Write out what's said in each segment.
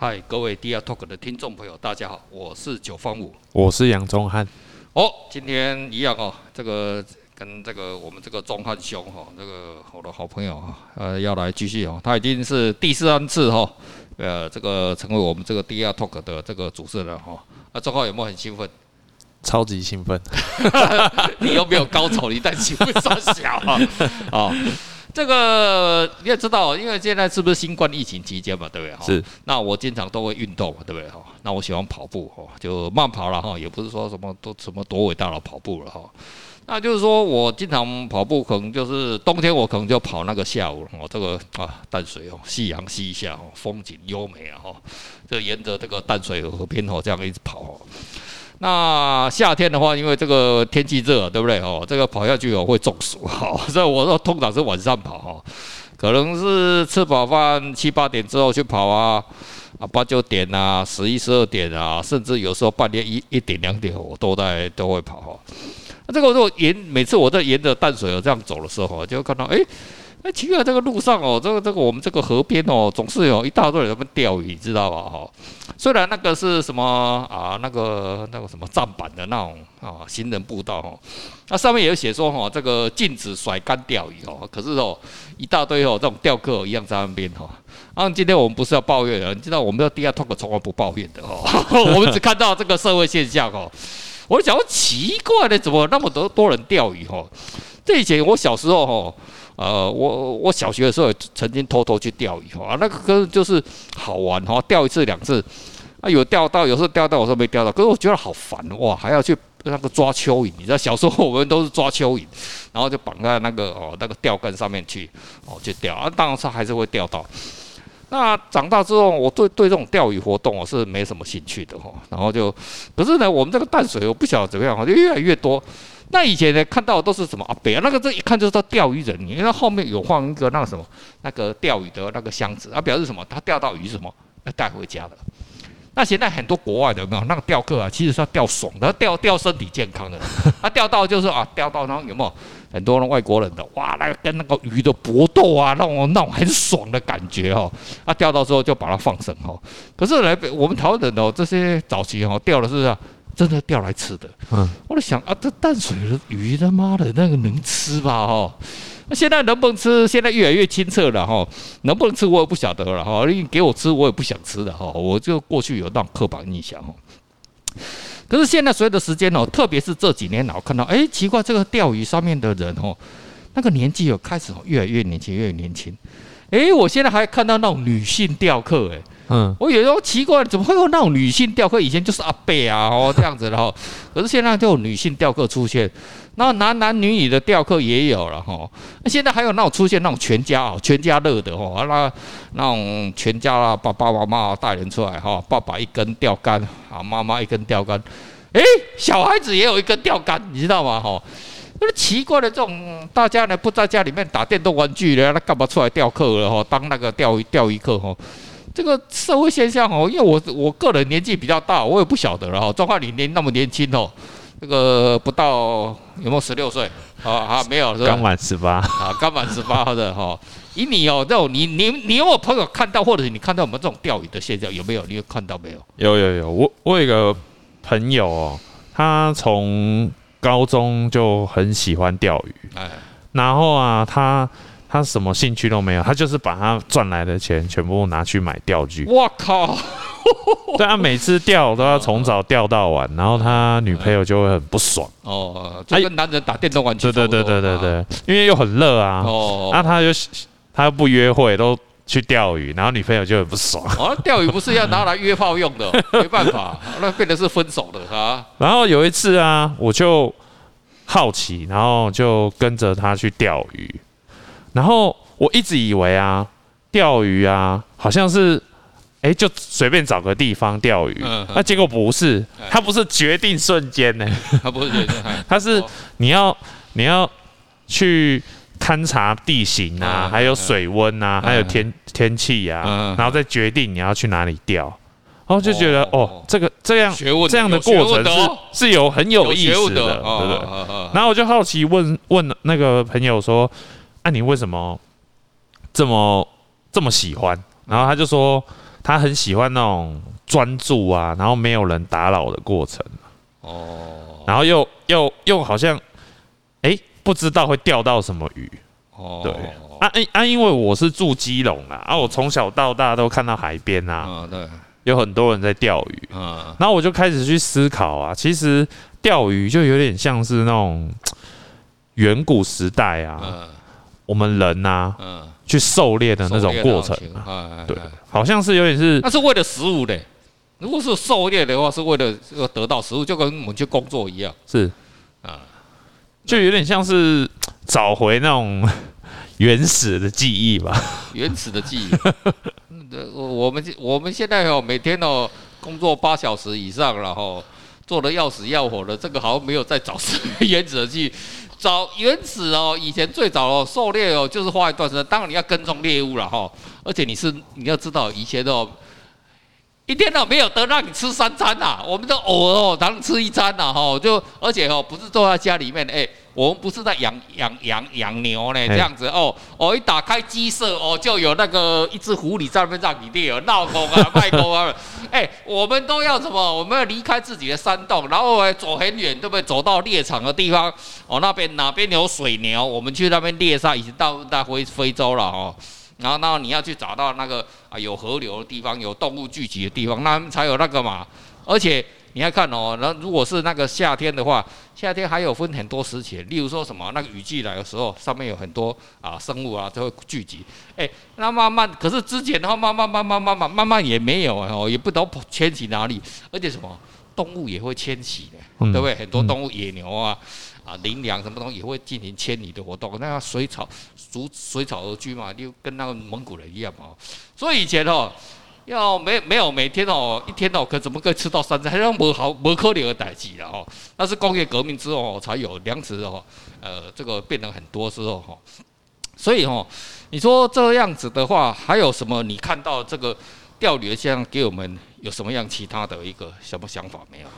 嗨，各位 DR Talk 的听众朋友，大家好，我是九方五，我是杨忠汉。哦，今天一样哦，这个跟这个我们这个宗翰兄哈，这个我的好朋友哈，呃，要来继续哦，他已经是第三次哈，呃，这个成为我们这个 DR Talk 的这个主持人哈。那宗翰有没有很兴奋？超级兴奋！你又没有高潮？你在兴奋三小啊？啊？这个你也知道，因为现在是不是新冠疫情期间嘛，对不对？是。那我经常都会运动，对不对？哈。那我喜欢跑步，哈，就慢跑了哈，也不是说什么都什么多伟大的跑步了哈。那就是说我经常跑步，可能就是冬天我可能就跑那个下午哦，这个啊淡水哦，夕阳西下哦，风景优美啊哈，就沿着这个淡水河边哦，这样一直跑。那夏天的话，因为这个天气热，对不对？哦，这个跑下去哦会中暑哈，所以我说通常是晚上跑哈，可能是吃饱饭七八点之后去跑啊，啊八九点啊，十一十二点啊，甚至有时候半夜一一点两点我都在都会跑哈。那这个时候沿每次我在沿着淡水河这样走的时候，就会看到哎。哎，奇怪，这个路上哦，这个这个我们这个河边哦，总是有一大堆人在钓鱼，知道吧？哈，虽然那个是什么啊，那个那个什么站板的那种啊行人步道哦，那上面也有写说哈，这个禁止甩竿钓鱼哦，可是哦，一大堆哦这种钓客一样在那边哈。啊，今天我们不是要抱怨的，你知道我们的 DR Talk 从来不抱怨的哦，我们只看到这个社会现象哦。我就想说奇怪的，怎么那么多多人钓鱼哈？这以前我小时候哈。呃，我我小学的时候曾经偷偷去钓鱼哈，那个可就是好玩哈，钓一次两次，啊有钓到，有时候钓到，有时候没钓到，可是我觉得好烦哇，还要去那个抓蚯蚓，你知道小时候我们都是抓蚯蚓，然后就绑在那个哦那个钓竿上面去哦去钓，啊当然是还是会钓到。那长大之后，我对对这种钓鱼活动我是没什么兴趣的哈，然后就可是呢，我们这个淡水我不晓得怎么样，就越来越多。那以前呢，看到的都是什么阿伯啊？那个这一看就是钓鱼人，因为后面有放一个那个什么那个钓鱼的那个箱子，啊，表示什么？他钓到鱼什么？要带回家的。那现在很多国外的有没有那个钓客啊？其实是要钓爽的，钓钓身体健康的。他钓到就是啊，钓到然后有没有很多的外国人的哇？那个跟那个鱼的搏斗啊，那种那种很爽的感觉哦。啊，钓到之后就把它放生哦。可是来我们台湾人哦，这些早期哦钓的是啊。真的钓来吃的，嗯，我在想啊，这淡水的鱼他妈的那个能吃吧？哈，那现在能不能吃？现在越来越清澈了哈，能不能吃我也不晓得了哈。你给我吃，我也不想吃的哈。我就过去有那种刻板印象哈。可是现在随着时间哦，特别是这几年，我看到哎，奇怪，这个钓鱼上面的人哦，那个年纪有开始越来越年轻，越来越年轻。哎，我现在还看到那种女性钓客哎。嗯，我有时候奇怪，怎么会有那种女性雕刻？以前就是阿贝啊，哦这样子的哈。可是现在就有女性雕刻出现，然后男男女女的雕刻也有了哈。那现在还有那种出现那种全家哦，全家乐的哈，那那种全家啦，爸爸妈妈带人出来哈，爸爸一根钓竿啊，妈妈一根钓竿，诶，小孩子也有一根钓竿，你知道吗？哈，那奇怪的这种，大家呢不在家里面打电动玩具的，那干嘛出来钓客了哈？当那个钓鱼钓鱼客哈？这个社会现象哦，因为我我个人年纪比较大，我也不晓得了哈。张翰你年那么年轻哦，这个不到有没有十六岁？啊啊，没有是吧？刚满十八啊，刚满十八的哈。以你哦这种，你你你有没有朋友看到，或者是你看到我们这种钓鱼的现象有没有？你有看到没有？有有有，我我有一个朋友哦，他从高中就很喜欢钓鱼，哎，然后啊他。他什么兴趣都没有，他就是把他赚来的钱全部拿去买钓具。我靠！对啊，每次钓都要从早钓到晚，然后他女朋友就会很不爽。哦，就跟男人打电动玩具。对对对对对对，因为又很热啊。哦。那他就他又不约会，都去钓鱼，然后女朋友就很不爽。哦，钓鱼不是要拿来约炮用的，没办法，那变成是分手的啊。然后有一次啊，我就好奇，然后就跟着他去钓鱼。然后我一直以为啊，钓鱼啊，好像是，哎、欸，就随便找个地方钓鱼。嗯。那结果不是，他不是决定瞬间呢。他不是决定，他是你要你要去勘察地形啊，还有水温啊，还有天天气啊，然后再决定你要去哪里钓。然后就觉得哦，这个这样这样的过程是是有很有意思的，对不对？然后我就好奇问问那个朋友说。那、啊、你为什么这么这么喜欢？然后他就说，他很喜欢那种专注啊，然后没有人打扰的过程。哦，然后又又又好像，哎、欸，不知道会钓到什么鱼。哦，对，啊啊，因为我是住基隆啊，啊，我从小到大都看到海边啊，嗯，对，有很多人在钓鱼，嗯，然后我就开始去思考啊，其实钓鱼就有点像是那种远古时代啊，嗯，我们人啊，嗯，去狩猎的那种过程啊，对，好像是有点是，那是为了食物的。如果是狩猎的话，是为了要得到食物，就跟我们去工作一样。是，啊，就有点像是 找回那种 原始的记忆吧。原始的记忆。我 我们我们现在哦，每天哦工作八小时以上，然后做的要死要活的，这个好像没有在找原始的记忆。找原始哦，以前最早哦狩猎哦，就是花一段时间。当然你要跟踪猎物了哈，而且你是你要知道以前哦。一天都没有得让你吃三餐呐、啊，我们都偶尔哦，当吃一餐呐、啊，哈，就而且哦，不是坐在家里面，哎，我们不是在养养养养牛呢，这样子哦，哦，一打开鸡舍哦，就有那个一只狐狸在那边让你猎，闹功啊，卖狗啊，哎，我们都要什么？我们要离开自己的山洞，然后走很远，对不对？走到猎场的地方，哦，那边哪边有水牛，我们去那边猎杀，已经到到非非洲了哦。然后，然后你要去找到那个啊有河流的地方，有动物聚集的地方，那才有那个嘛。而且你要看哦，那如果是那个夏天的话，夏天还有分很多时期，例如说什么那个雨季来的时候，上面有很多啊生物啊就会聚集。哎，那慢慢，可是之前的话，慢慢慢慢慢慢慢慢也没有哦，也不知道迁徙哪里，而且什么动物也会迁徙的，对不对？很多动物，野牛啊。啊，林良什么东西也会进行迁移的活动，那随草逐随草而居嘛，就跟那个蒙古人一样嘛。所以以前哦，要没没有每天哦，一天哦，可怎么可以吃到三餐？还要没好没可能的代志了哦。那是工业革命之后才有粮食哦，呃，这个变得很多之后哈。所以哦，你说这样子的话，还有什么？你看到这个钓鱼的现象，给我们有什么样其他的一个什么想法没有？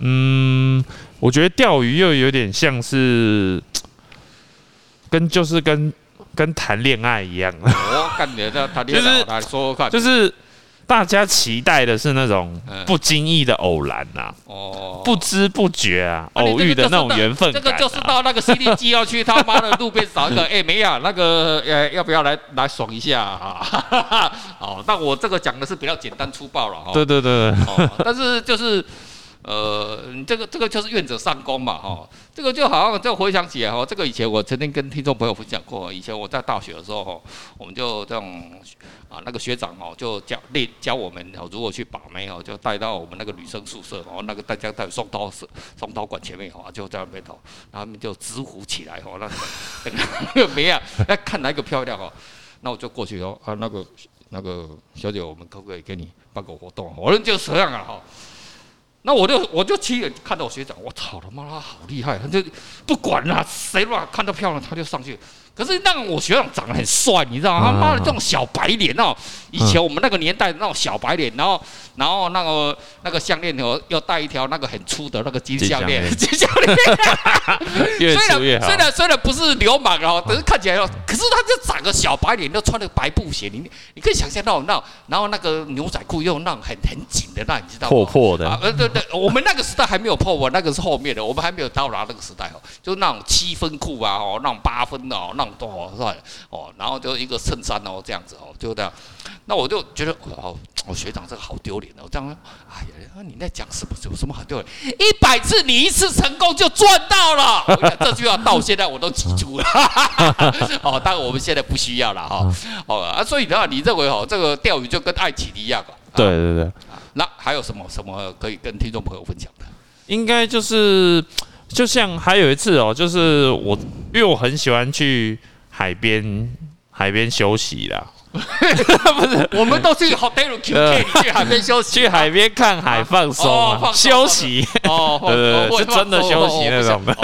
嗯，我觉得钓鱼又有点像是跟就是跟跟谈恋爱一样。我感觉这谈恋爱，就是来说说看，就是大家期待的是那种不经意的偶然呐，哦，不知不觉啊，偶遇的那种缘分。这个就是到那个 CDG 要去他妈的路边找一个，哎，没呀，那个呃，要不要来来爽一下啊？哦，那我这个讲的是比较简单粗暴了哈。对对对，但是就是。呃，这个这个就是愿者上钩嘛，哈，这个就好像就回想起来哈，这个以前我曾经跟听众朋友分享过，以前我在大学的时候哈，我们就这样啊，那个学长哦，就教教我们哦，如果去把妹哦，就带到我们那个女生宿舍哦，那个大家在双刀室、双刀馆前面哈，就在那边头，然后他们就直呼起来哦，那那个 妹啊，那，看哪一个漂亮哦，那我就过去哦，啊，那个那个小姐，我们可不可以给你办个活动？我们就这样啊，哈。那我就我就亲眼看到我学长，我操他妈他好厉害，他就不管了，谁乱看到漂亮他就上去。可是那个我学长长得很帅，你知道吗？他妈的这种小白脸哦，以前我们那个年代的那种小白脸，然后然后那个那个项链哦，要戴一条那个很粗的那个金项链，金项链。越粗越好。虽然虽然虽然不是流氓哦，但是看起来哦，可是他就长个小白脸，又穿那个白布鞋，你你可以想象到那然后那个牛仔裤又那种很很紧的那，你知道吗？破破的。呃对对，我们那个时代还没有破我那个是后面的，我们还没有到达那个时代哦，就是那种七分裤啊哦，那种八分的哦，那种。多帅哦，然后就一个衬衫哦，这样子哦，就这样。那我就觉得哦，我学长这个好丢脸哦，这样。哎呀，你在讲什么？有什么好丢脸？一百次你一次成功就赚到了。这句话到现在我都记住了。哦，当然我们现在不需要了哈。哦啊，所以的话，你认为哦，这个钓鱼就跟爱情一样啊？对对对。那还有什么什么可以跟听众朋友分享的？应该就是。就像还有一次哦，就是我，因为我很喜欢去海边海边休息啦。不是，我们都是 hotel QK 去海边休息，去海边看海放松，休息。哦，是真的休息那种的。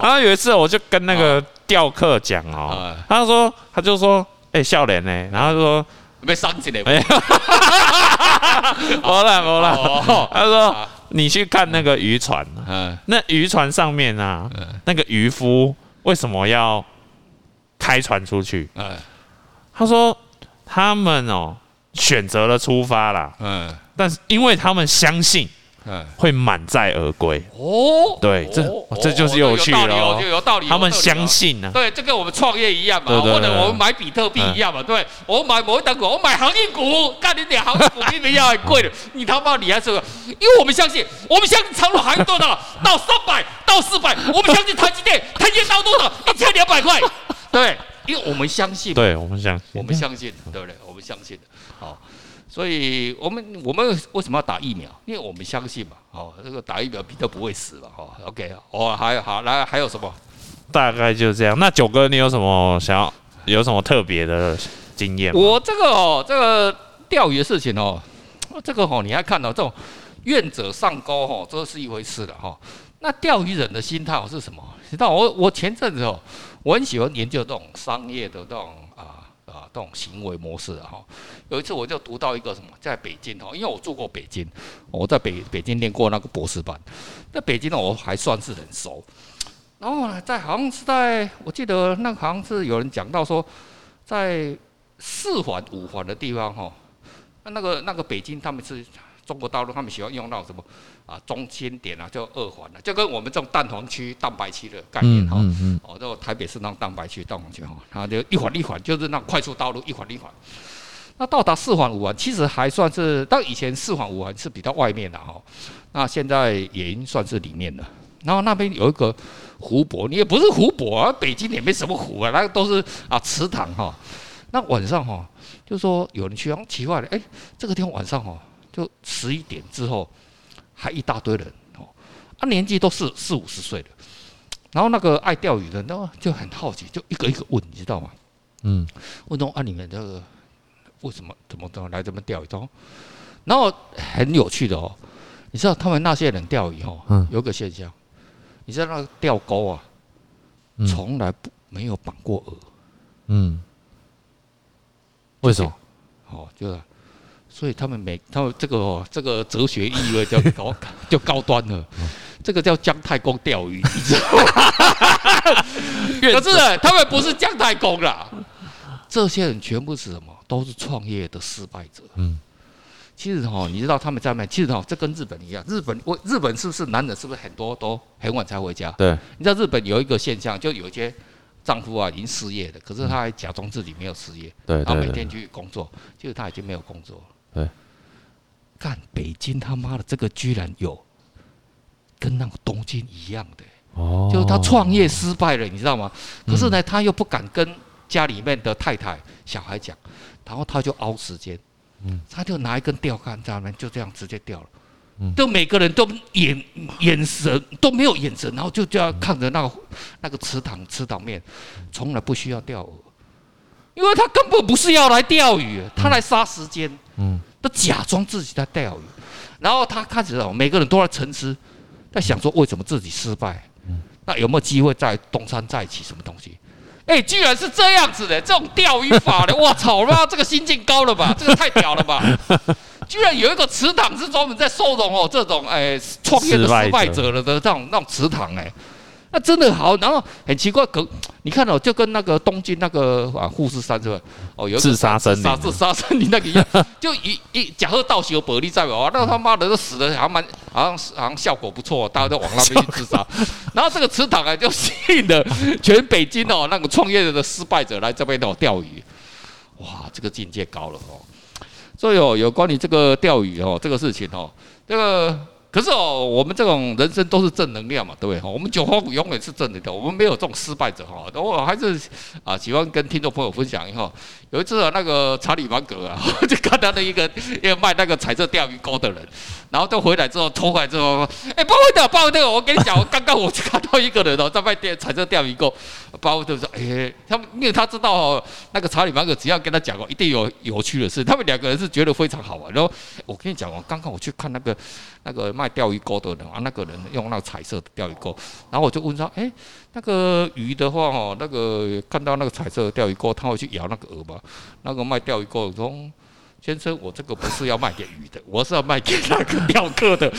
然后有一次，我就跟那个钓客讲哦，他说，他就说，哎，笑脸呢？然后就说，被伤起来。没有，没了没了。他说。你去看那个渔船，嗯，那渔船上面啊，那个渔夫为什么要开船出去？嗯，他说他们哦选择了出发啦。嗯，但是因为他们相信。会满载而归。哦，对，这这就是有趣了，就有道理。他们相信呢，对，这跟我们创业一样嘛，或者我们买比特币一样嘛，对，我买某一档股，我买航运股，干你点航运股明明要很贵的，你他妈你还是，因为我们相信，我们相信长荣航运多少 到三百到四百，我们相信台积电，台积电到多少？一千两百块，对，因为我们相信，对我们相信，我们相信，对不对？我们相信，好。所以我们我们为什么要打疫苗？因为我们相信嘛，哦，这个打疫苗比较不会死嘛，哦，OK，哦，还有好来还有什么？大概就这样。那九哥，你有什么想要有什么特别的经验？我这个哦，这个钓鱼的事情哦，这个哦，你还看到这种愿者上钩哦，这是一回事了哈。那钓鱼人的心态是什么？你知道我我前阵子哦，我很喜欢研究这种商业的这种这种行为模式哈，有一次我就读到一个什么，在北京哈，因为我住过北京，我在北北京念过那个博士班，在北京呢我还算是很熟。然后呢，在好像是在，我记得那好像是有人讲到说，在四环五环的地方哈，那个那个北京他们是。中国大陆他们喜欢用到什么啊？中心点啊，叫二环啊，就跟我们这种蛋黄区、蛋白区的概念哈。哦、嗯，这、嗯、台北是那种蛋白区、蛋黄区哈，它就一环一环，就是那快速道路一环一环。那到达四环五环，其实还算是，到以前四环五环是比较外面的哈，那现在也已经算是里面了。然后那边有一个湖泊，你也不是湖泊啊，北京也没什么湖啊，那个都是啊池塘哈。那晚上哈，就说有人去，奇怪了，哎，这个地方晚上哈。就十一点之后，还一大堆人哦，啊，年纪都是四五十岁的，然后那个爱钓鱼的，那就很好奇，就一个一个问，你知道吗？嗯，问说啊，你们这个为什么怎么怎么来这么钓鱼？然后很有趣的哦，你知道他们那些人钓鱼哦，有个现象，你知道那个钓钩啊，从来不没有绑过饵，嗯，为什么？哦，就是。所以他们每他们这个哦，这个哲学意味就高就高端了，这个叫姜太公钓鱼，你知道吗？可是他们不是姜太公啦，这些人全部是什么？都是创业的失败者。嗯，其实哈，你知道他们在卖，其实哈，这跟日本一样，日本我日本是不是男人是不是很多都很晚才回家？对，你知道日本有一个现象，就有一些丈夫啊已经失业了，可是他还假装自己没有失业，对，然后每天去工作，其实他已经没有工作。对，干北京他妈的这个居然有跟那个东京一样的，哦，就是他创业失败了，你知道吗？可是呢，他又不敢跟家里面的太太、小孩讲，然后他就熬时间，嗯，他就拿一根钓竿在那边就这样直接钓了，嗯，都每个人都眼眼神都没有眼神，然后就就要看着那个那个池塘池塘面，从来不需要钓饵。因为他根本不是要来钓鱼，他来杀时间。嗯，他假装自己在钓鱼，然后他开始哦，每个人都在沉思，在想说为什么自己失败。嗯，那有没有机会再东山再起？什么东西？哎，居然是这样子的，这种钓鱼法的，我操！那这个心境高了吧？这个太屌了吧？居然有一个池塘是专门在收容哦这种哎创业的失败者了的这种那种池塘哎。那真的好，然后很奇怪，可你看哦，就跟那个东京那个啊富士山是吧？哦，有自杀森林，自杀森林那个一样，就一一假设道有玻璃在哦，那他妈的都死的还蛮，好像好像效果不错，大家都往那边去自杀。然后这个池塘啊，就吸引了全北京哦那个创业的失败者来这边哦钓鱼。哇，这个境界高了哦。所以哦，有关于这个钓鱼哦这个事情哦，这个。可是哦，我们这种人生都是正能量嘛，对不对？我们九方永远是正能量，我们没有这种失败者哈。我还是啊，喜欢跟听众朋友分享一下。有一次啊，那个查理芒格啊，就看到那一个要卖那个彩色钓鱼钩的人，然后就回来之后，偷回来之后，哎，不会的，不会的，我跟你讲，我刚刚我就看到一个人哦，在卖电彩色钓鱼钩，包括就说，哎，他们因为他知道哦，那个查理芒格只要跟他讲哦，一定有有趣的事，他们两个人是觉得非常好玩。然后我跟你讲哦，刚刚我去看那个那个卖钓鱼钩的人啊，那个人用那个彩色的钓鱼钩，然后我就问他，哎。那个鱼的话，哦，那个看到那个彩色的钓鱼钩，他会去咬那个饵吗？那个卖钓鱼钩说，先生，我这个不是要卖给鱼的，我是要卖给那个钓客的。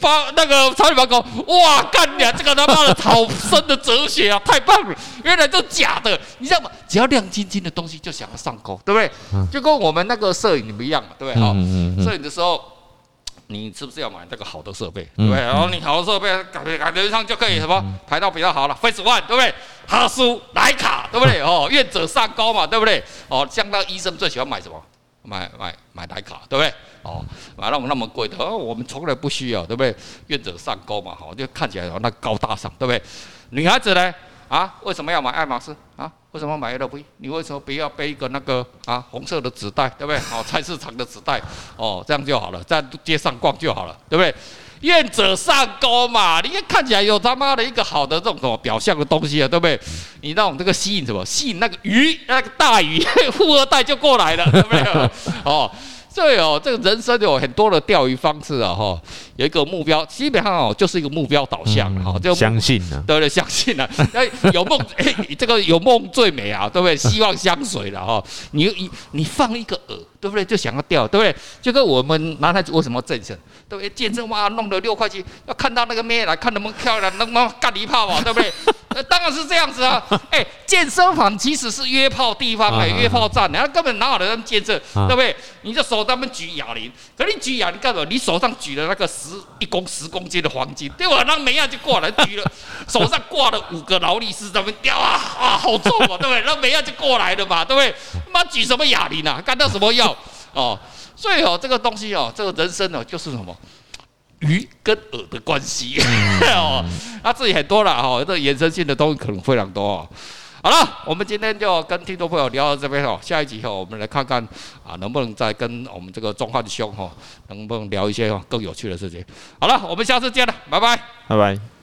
发那个查理芒狗，哇，干你啊！这个他妈的好深的哲学啊，太棒了！原来都假的，你知道吗？只要亮晶晶的东西就想要上钩，对不对？就跟我们那个摄影不一样嘛，对不对？好，摄影的时候，你是不是要买这个好的设备，对不对？然后你好的设备，感觉感觉上就可以什么排到比较好了，Face One，对不对？哈苏、徠卡，对不对？哦，愿者上钩嘛，对不对？哦，像那医生最喜欢买什么？买买买徠卡，对不对？哦，买那种那么贵的，哦，我们从来不需要，对不对？愿者上钩嘛，好，就看起来那高大上，对不对？女孩子呢？啊，为什么要买爱马仕？啊，为什么买 LV？你为什么不要背一个那个啊红色的纸袋，对不对？哦，菜市场的纸袋，哦，这样就好了，在街上逛就好了，对不对？愿者上钩嘛，你看看起来有他妈的一个好的这种什么表象的东西啊，对不对？你让我们这个吸引什么？吸引那个鱼，那个大鱼，富二代就过来了，对不对？哦。对哦，这个人生有很多的钓鱼方式啊，哈，有一个目标，基本上哦就是一个目标导向，哈、嗯，就相信了，对对，相信了，哎，有梦，哎，这个有梦最美啊，对不对？希望相随了哈，你你你放一个饵，对不对？就想要钓，对不对？就跟我们男孩子为什么健身，对不对？健身哇，弄了六块钱，要看到那个妹来看能不能漂亮，能不能干一炮嘛，对不对？呃，当然是这样子啊！哎，健身房其实是约炮地方哎，约炮站，然后根本哪有人健身，对不对？你就手他们举哑铃，可你举哑铃干什么？你手上举了那个十一公十公斤的黄金，对吧？那梅亚就过来举了，手上挂了五个劳力士，咱们吊啊啊，好重啊，对不对？那梅亚就过来了嘛，对不对？妈举什么哑铃啊？干到什么药哦？所以哦，这个东西哦，这个人生哦，就是什么？鱼跟饵的关系 哦，那自己很多了哦，这个衍生性的东西可能非常多哦。好了，我们今天就跟听众朋友聊到这边哦，下一集哦我们来看看啊，能不能再跟我们这个忠汉兄哈，能不能聊一些更有趣的事情。好了，我们下次见了，拜拜，拜拜。